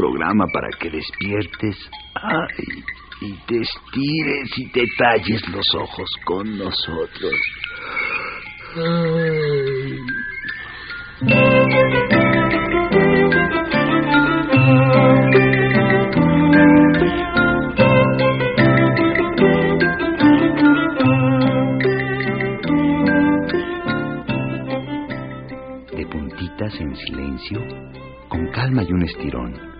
programa para que despiertes y te estires y te talles los ojos con nosotros. De puntitas en silencio, con calma y un estirón,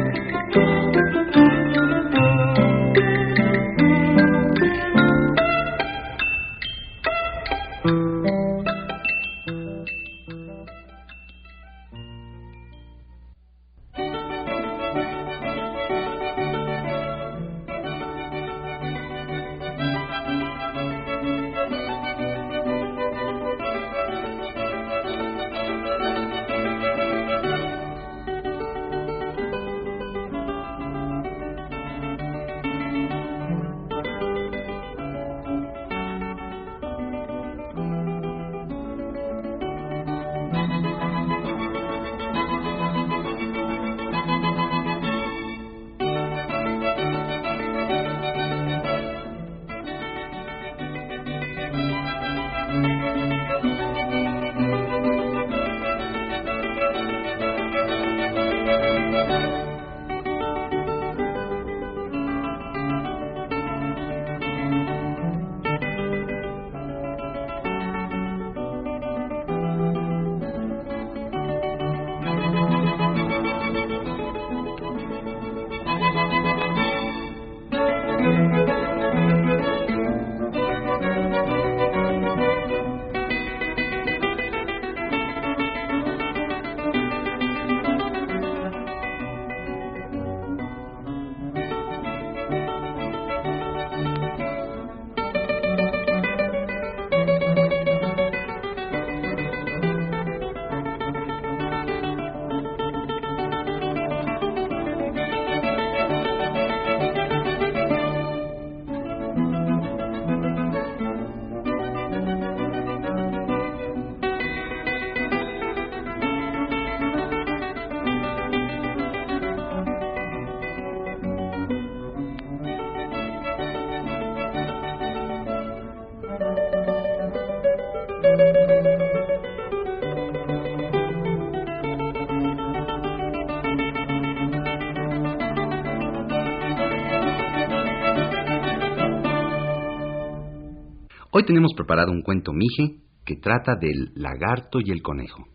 Hoy tenemos preparado un cuento mije que trata del lagarto y el conejo.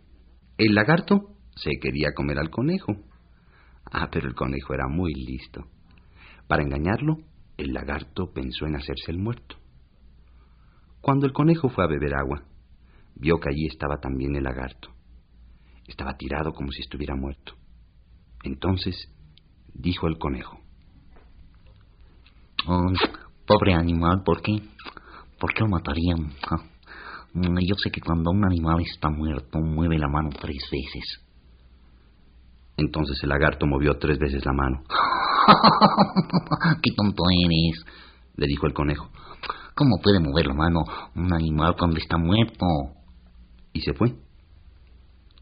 El lagarto se quería comer al conejo. Ah, pero el conejo era muy listo. Para engañarlo, el lagarto pensó en hacerse el muerto. Cuando el conejo fue a beber agua, vio que allí estaba también el lagarto. Estaba tirado como si estuviera muerto. Entonces dijo el conejo. Oh, pobre animal, ¿por qué? ¿Por qué lo matarían? Ah, mm, Yo sé que cuando un animal está muerto, mueve la mano tres veces. Entonces el lagarto movió tres veces la mano. ¡Qué tonto eres! Le dijo el conejo. ¿Cómo puede mover la mano un animal cuando está muerto? Y se fue.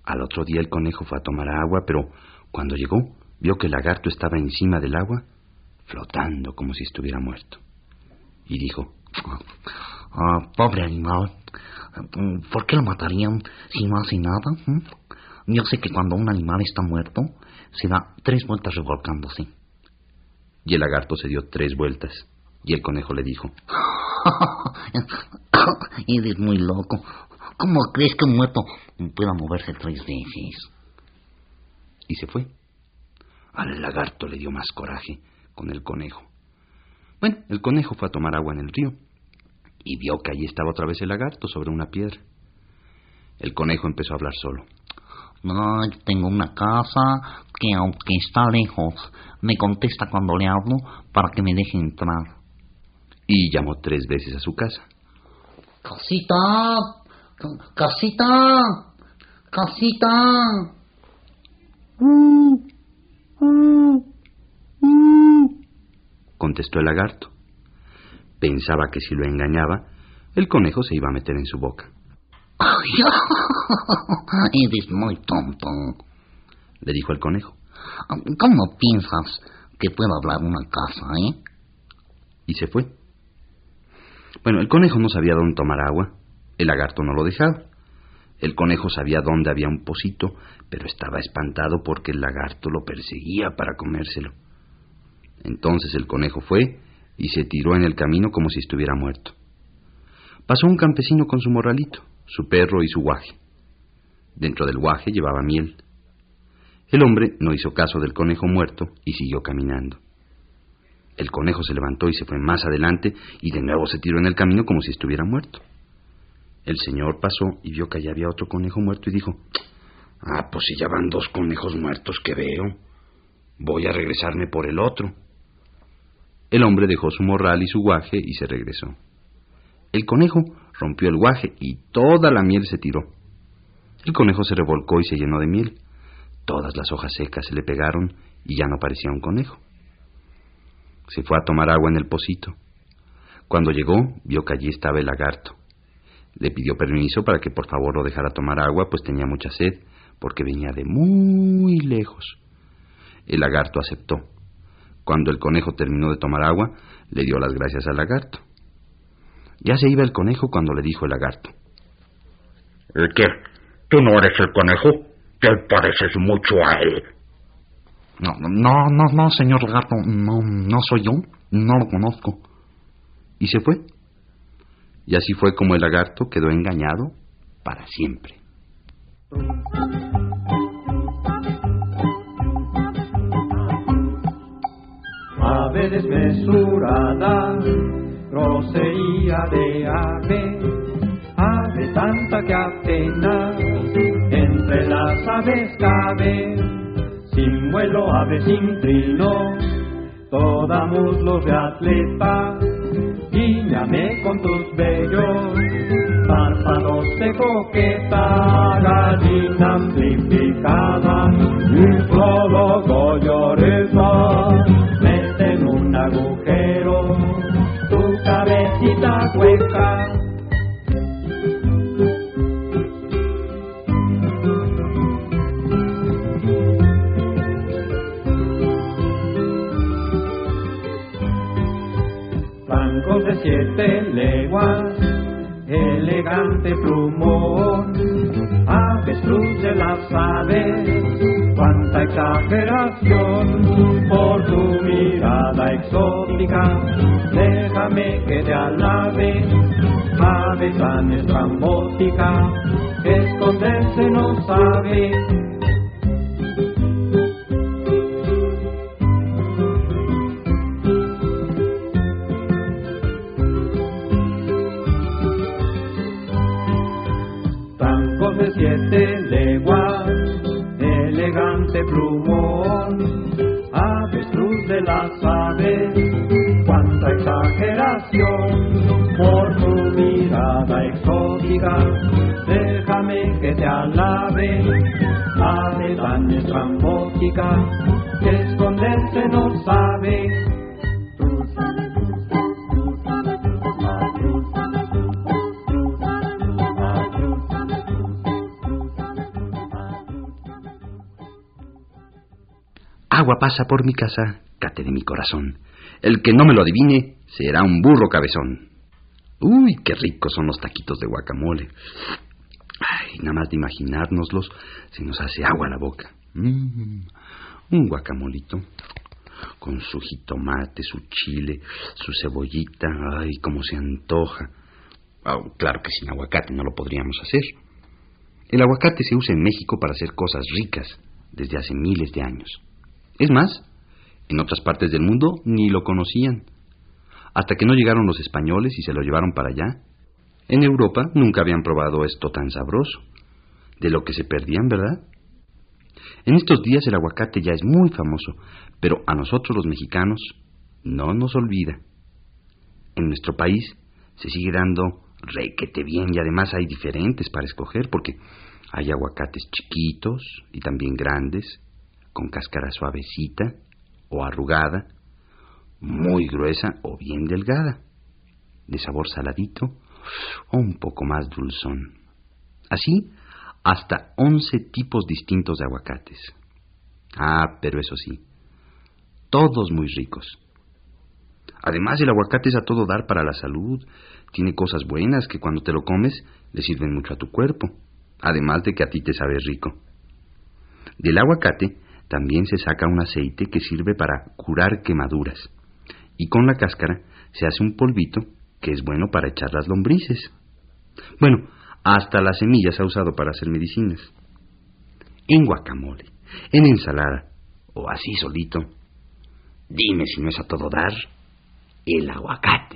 Al otro día el conejo fue a tomar agua, pero cuando llegó, vio que el lagarto estaba encima del agua, flotando como si estuviera muerto. Y dijo, Ah, pobre animal. ¿Por qué lo matarían si no hace nada? ¿Mm? Yo sé que cuando un animal está muerto, se da tres vueltas revolcándose. y el lagarto se dio tres vueltas. Y el conejo le dijo, Eres muy loco. ¿Cómo crees que un muerto pueda moverse tres veces? Y se fue. Al lagarto le dio más coraje con el conejo. Bueno, el conejo fue a tomar agua en el río y vio que allí estaba otra vez el lagarto sobre una piedra. El conejo empezó a hablar solo. No, tengo una casa que aunque está lejos, me contesta cuando le hablo para que me deje entrar. Y llamó tres veces a su casa. Casita, casita, casita. Contestó el lagarto. Pensaba que si lo engañaba, el conejo se iba a meter en su boca. Eres muy tonto, le dijo el conejo. ¿Cómo piensas que puedo hablar una casa, eh? Y se fue. Bueno, el conejo no sabía dónde tomar agua. El lagarto no lo dejaba. El conejo sabía dónde había un pocito, pero estaba espantado porque el lagarto lo perseguía para comérselo. Entonces el conejo fue y se tiró en el camino como si estuviera muerto. Pasó un campesino con su morralito, su perro y su guaje. Dentro del guaje llevaba miel. El hombre no hizo caso del conejo muerto y siguió caminando. El conejo se levantó y se fue más adelante y de nuevo se tiró en el camino como si estuviera muerto. El señor pasó y vio que allá había otro conejo muerto y dijo, Ah, pues si ya van dos conejos muertos que veo, voy a regresarme por el otro. El hombre dejó su morral y su guaje y se regresó. El conejo rompió el guaje y toda la miel se tiró. El conejo se revolcó y se llenó de miel. Todas las hojas secas se le pegaron y ya no parecía un conejo. Se fue a tomar agua en el pocito. Cuando llegó, vio que allí estaba el lagarto. Le pidió permiso para que por favor lo dejara tomar agua, pues tenía mucha sed, porque venía de muy lejos. El lagarto aceptó. Cuando el conejo terminó de tomar agua, le dio las gracias al lagarto. Ya se iba el conejo cuando le dijo el lagarto. ¿Qué? ¿Tú no eres el conejo? Te pareces mucho a él. No, no, no, no, señor lagarto, no, no soy yo, no lo conozco. Y se fue. Y así fue como el lagarto quedó engañado para siempre. Desmesurada, grosería de ave, ave tanta que apenas entre las aves cabe, sin vuelo, ave sin trino, toda muslos de atleta, guíñame con tus bellos párpados de coqueta, gallina amplificada, y solo cabecita hueca. Francos de siete leguas, elegante plumón, avestruz de las aves, cuánta exageración por tu mirada exótica, déjame que te alabe, ave tan estrambótica, esconderse no sabe. Que esconderse no sabe. Agua pasa por mi casa, cate de mi corazón. El que no me lo adivine será un burro cabezón. Uy, qué ricos son los taquitos de guacamole. Ay, nada más de imaginárnoslos se nos hace agua la boca. Mm, un guacamolito con su jitomate, su chile, su cebollita. Ay, cómo se antoja. Oh, claro que sin aguacate no lo podríamos hacer. El aguacate se usa en México para hacer cosas ricas desde hace miles de años. Es más, en otras partes del mundo ni lo conocían. Hasta que no llegaron los españoles y se lo llevaron para allá. En Europa nunca habían probado esto tan sabroso. De lo que se perdían, ¿verdad? En estos días el aguacate ya es muy famoso, pero a nosotros los mexicanos no nos olvida. En nuestro país se sigue dando requete bien y además hay diferentes para escoger porque hay aguacates chiquitos y también grandes, con cáscara suavecita o arrugada, muy gruesa o bien delgada, de sabor saladito o un poco más dulzón. Así, hasta once tipos distintos de aguacates. Ah, pero eso sí, todos muy ricos. Además, el aguacate es a todo dar para la salud. Tiene cosas buenas que cuando te lo comes le sirven mucho a tu cuerpo. Además de que a ti te sabe rico. Del aguacate también se saca un aceite que sirve para curar quemaduras. Y con la cáscara se hace un polvito que es bueno para echar las lombrices. Bueno, hasta las semillas ha usado para hacer medicinas. En guacamole, en ensalada, o así solito. Dime si no es a todo dar el aguacate.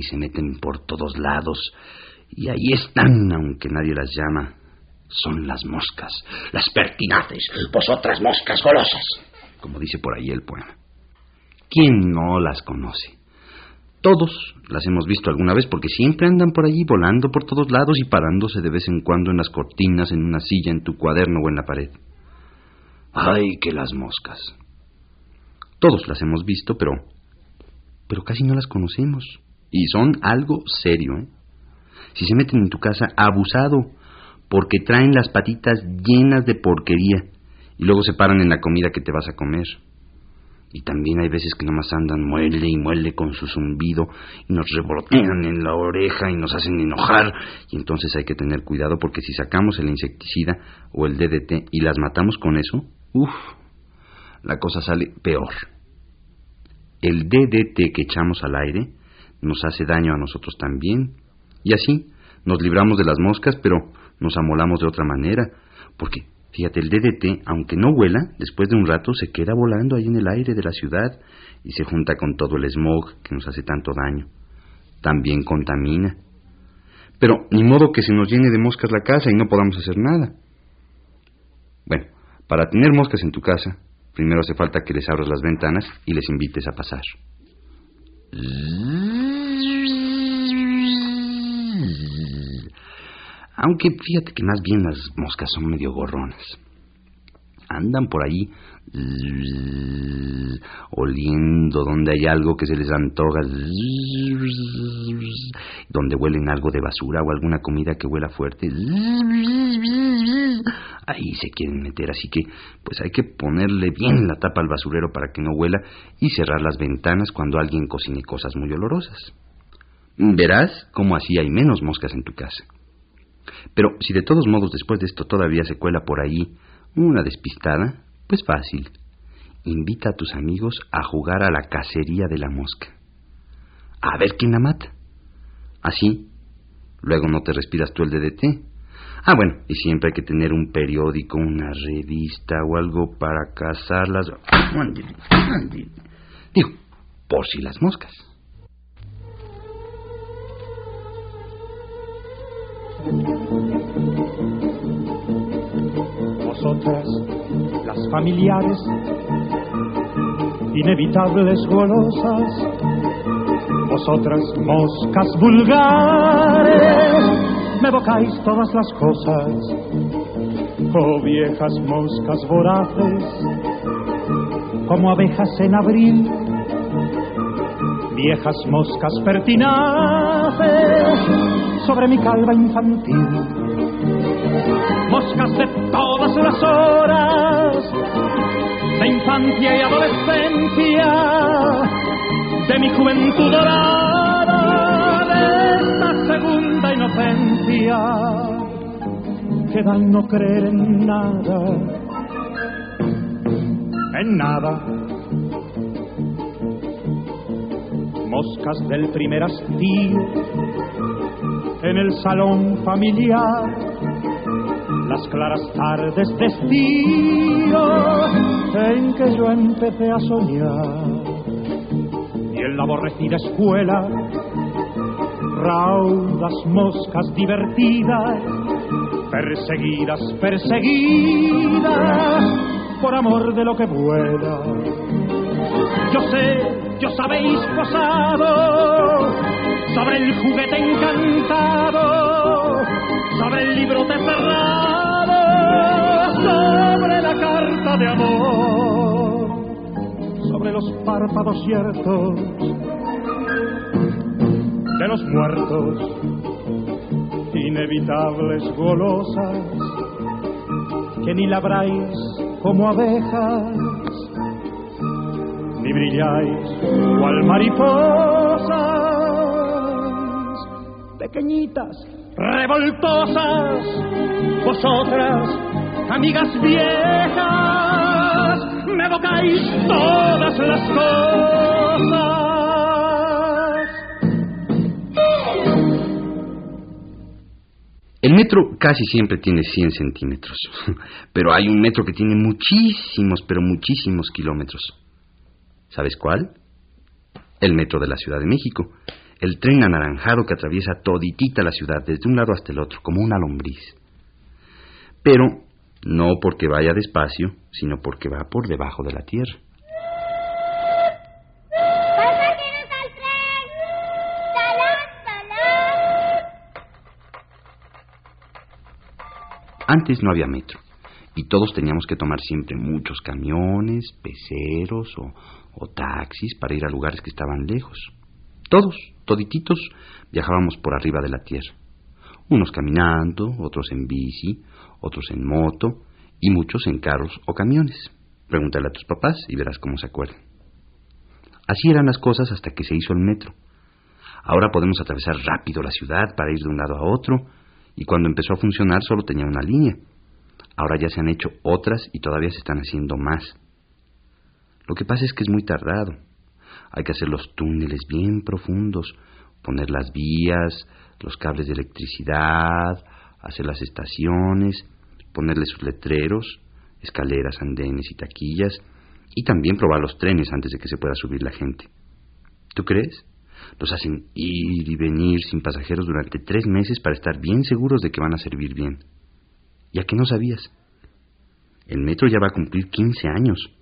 Y se meten por todos lados. Y ahí están, aunque nadie las llama. Son las moscas, las pertinaces, vosotras moscas golosas, como dice por ahí el poema. ¿Quién no las conoce? Todos las hemos visto alguna vez porque siempre andan por allí volando por todos lados y parándose de vez en cuando en las cortinas, en una silla, en tu cuaderno o en la pared. ¡Ay, que las moscas! Todos las hemos visto, pero pero casi no las conocemos. Y son algo serio. Si se meten en tu casa, abusado, porque traen las patitas llenas de porquería y luego se paran en la comida que te vas a comer. Y también hay veces que nomás andan muele y muele con su zumbido y nos revolotean en la oreja y nos hacen enojar. Y entonces hay que tener cuidado porque si sacamos el insecticida o el DDT y las matamos con eso, uff, la cosa sale peor. El DDT que echamos al aire nos hace daño a nosotros también. Y así nos libramos de las moscas, pero nos amolamos de otra manera. Porque, fíjate, el DDT, aunque no vuela, después de un rato se queda volando ahí en el aire de la ciudad y se junta con todo el smog que nos hace tanto daño. También contamina. Pero ni modo que se nos llene de moscas la casa y no podamos hacer nada. Bueno, para tener moscas en tu casa, Primero hace falta que les abras las ventanas y les invites a pasar. Aunque fíjate que más bien las moscas son medio gorronas. Andan por ahí oliendo donde hay algo que se les antoja, donde huelen algo de basura o alguna comida que huela fuerte. Ahí se quieren meter, así que pues hay que ponerle bien la tapa al basurero para que no huela y cerrar las ventanas cuando alguien cocine cosas muy olorosas. Verás cómo así hay menos moscas en tu casa. Pero si de todos modos después de esto todavía se cuela por ahí una despistada, pues fácil. Invita a tus amigos a jugar a la cacería de la mosca. A ver quién la mata. Así, luego no te respiras tú el DDT. Ah, bueno, y siempre hay que tener un periódico, una revista o algo para cazarlas. Digo, por si las moscas. Vosotras las familiares, inevitables golosas, vosotras moscas vulgares, me evocáis todas las cosas, oh viejas moscas voraces, como abejas en abril, viejas moscas pertinaces sobre mi calva infantil moscas de todas las horas, de infancia y adolescencia, de mi juventud dorada, de esta segunda inocencia, que dan no creer en nada, en nada. Moscas del primer hastío en el salón familiar las claras tardes de estío en que yo empecé a soñar. Y en la aborrecida escuela, raudas moscas divertidas, perseguidas, perseguidas, por amor de lo que vuela. Yo sé, yo sabéis posado sobre el juguete encantado, sobre el libro de cerrado, sobre la carta de amor, sobre los párpados ciertos de los muertos, inevitables golosas, que ni labráis como abejas, ni brilláis cual mariposas pequeñitas, revoltosas, vosotras, amigas viejas, me evocáis todas las cosas. El metro casi siempre tiene 100 centímetros, pero hay un metro que tiene muchísimos, pero muchísimos kilómetros. ¿Sabes cuál? El metro de la Ciudad de México, el tren anaranjado que atraviesa toditita la ciudad desde un lado hasta el otro, como una lombriz. Pero no porque vaya despacio, sino porque va por debajo de la tierra. Antes no había metro y todos teníamos que tomar siempre muchos camiones, peceros o, o taxis para ir a lugares que estaban lejos. Todos, todititos, viajábamos por arriba de la tierra. Unos caminando, otros en bici, otros en moto y muchos en carros o camiones. Pregúntale a tus papás y verás cómo se acuerdan. Así eran las cosas hasta que se hizo el metro. Ahora podemos atravesar rápido la ciudad para ir de un lado a otro y cuando empezó a funcionar solo tenía una línea. Ahora ya se han hecho otras y todavía se están haciendo más. Lo que pasa es que es muy tardado. Hay que hacer los túneles bien profundos, poner las vías, los cables de electricidad, hacer las estaciones, ponerle sus letreros, escaleras, andenes y taquillas, y también probar los trenes antes de que se pueda subir la gente. ¿Tú crees? Los hacen ir y venir sin pasajeros durante tres meses para estar bien seguros de que van a servir bien. ¿Y a qué no sabías? El metro ya va a cumplir 15 años.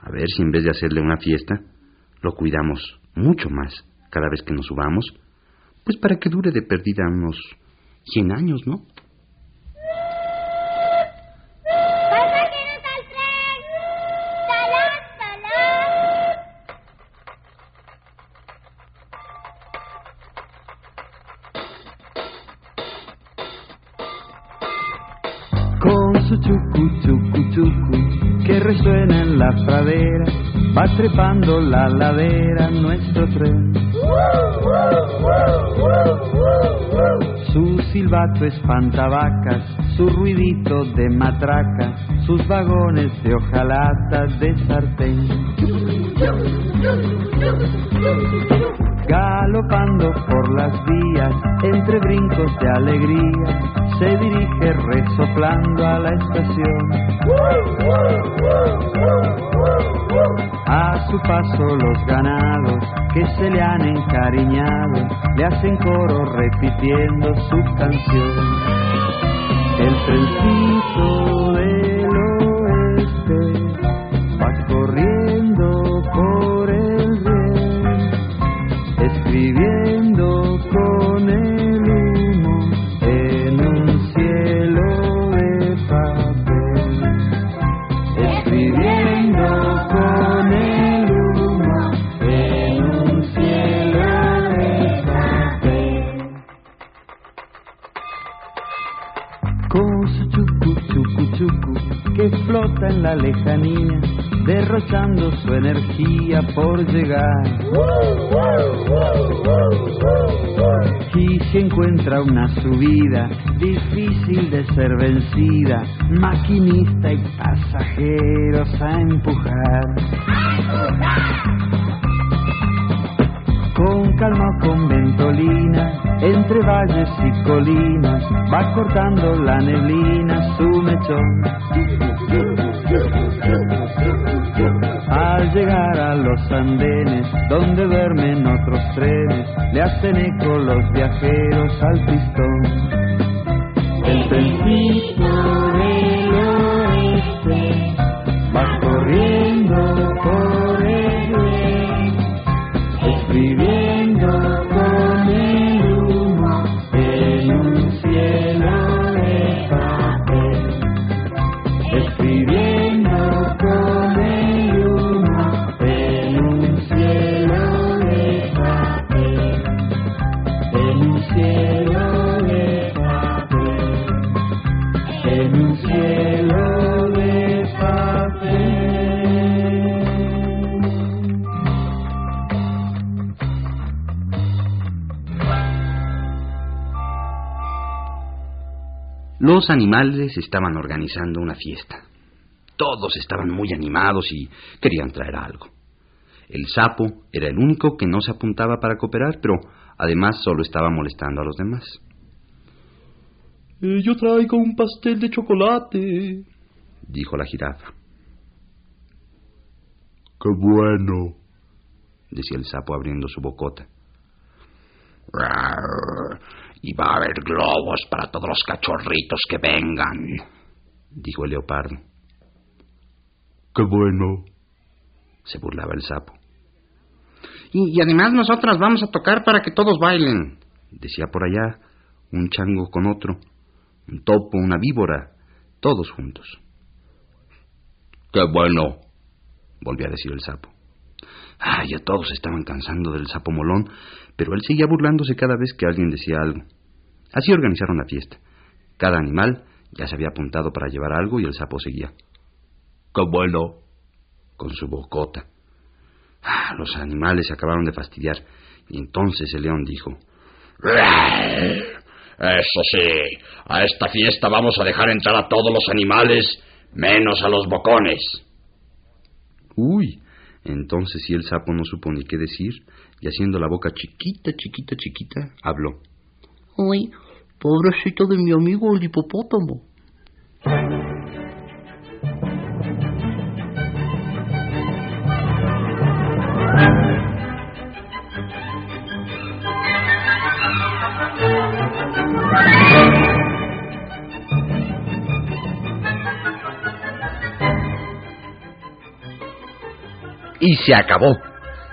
A ver si en vez de hacerle una fiesta, lo cuidamos mucho más cada vez que nos subamos, pues para que dure de perdida unos 100 años, ¿no? Va trepando la ladera nuestro tren. Su silbato espanta vacas, su ruidito de matraca, sus vagones de hojalata de sartén. Galopando por las vías, entre brincos de alegría, se dirige resoplando a la estación. Su paso los ganados que se le han encariñado, le hacen coro repitiendo su canción. El encuentra una subida difícil de ser vencida, maquinista y pasajeros a empujar. Con calma o con ventolina, entre valles y colinas, va cortando la neblina su mechón. Al llegar a los andenes, donde duermen otros trenes, le hacen eco los viajeros al pistón. El Los animales estaban organizando una fiesta. Todos estaban muy animados y querían traer algo. El sapo era el único que no se apuntaba para cooperar, pero además solo estaba molestando a los demás. Eh, yo traigo un pastel de chocolate. Dijo la jirafa. ¡Qué bueno! decía el sapo abriendo su bocota. Y va a haber globos para todos los cachorritos que vengan, dijo el leopardo. ¡Qué bueno! se burlaba el sapo. Y, y, además nosotras vamos a tocar para que todos bailen, decía por allá un chango con otro, un topo, una víbora, todos juntos. ¡Qué bueno! volvió a decir el sapo. Ah, ya todos estaban cansando del sapo molón, pero él seguía burlándose cada vez que alguien decía algo. Así organizaron la fiesta. Cada animal ya se había apuntado para llevar algo y el sapo seguía. ¡Qué bueno! con su bocota. Ah, los animales se acabaron de fastidiar y entonces el león dijo: Eso sí, a esta fiesta vamos a dejar entrar a todos los animales, menos a los bocones. Uy, entonces si el sapo no supo ni qué decir, y haciendo la boca chiquita, chiquita, chiquita, habló. Uy, pobrecito de mi amigo el hipopótamo. Y se acabó.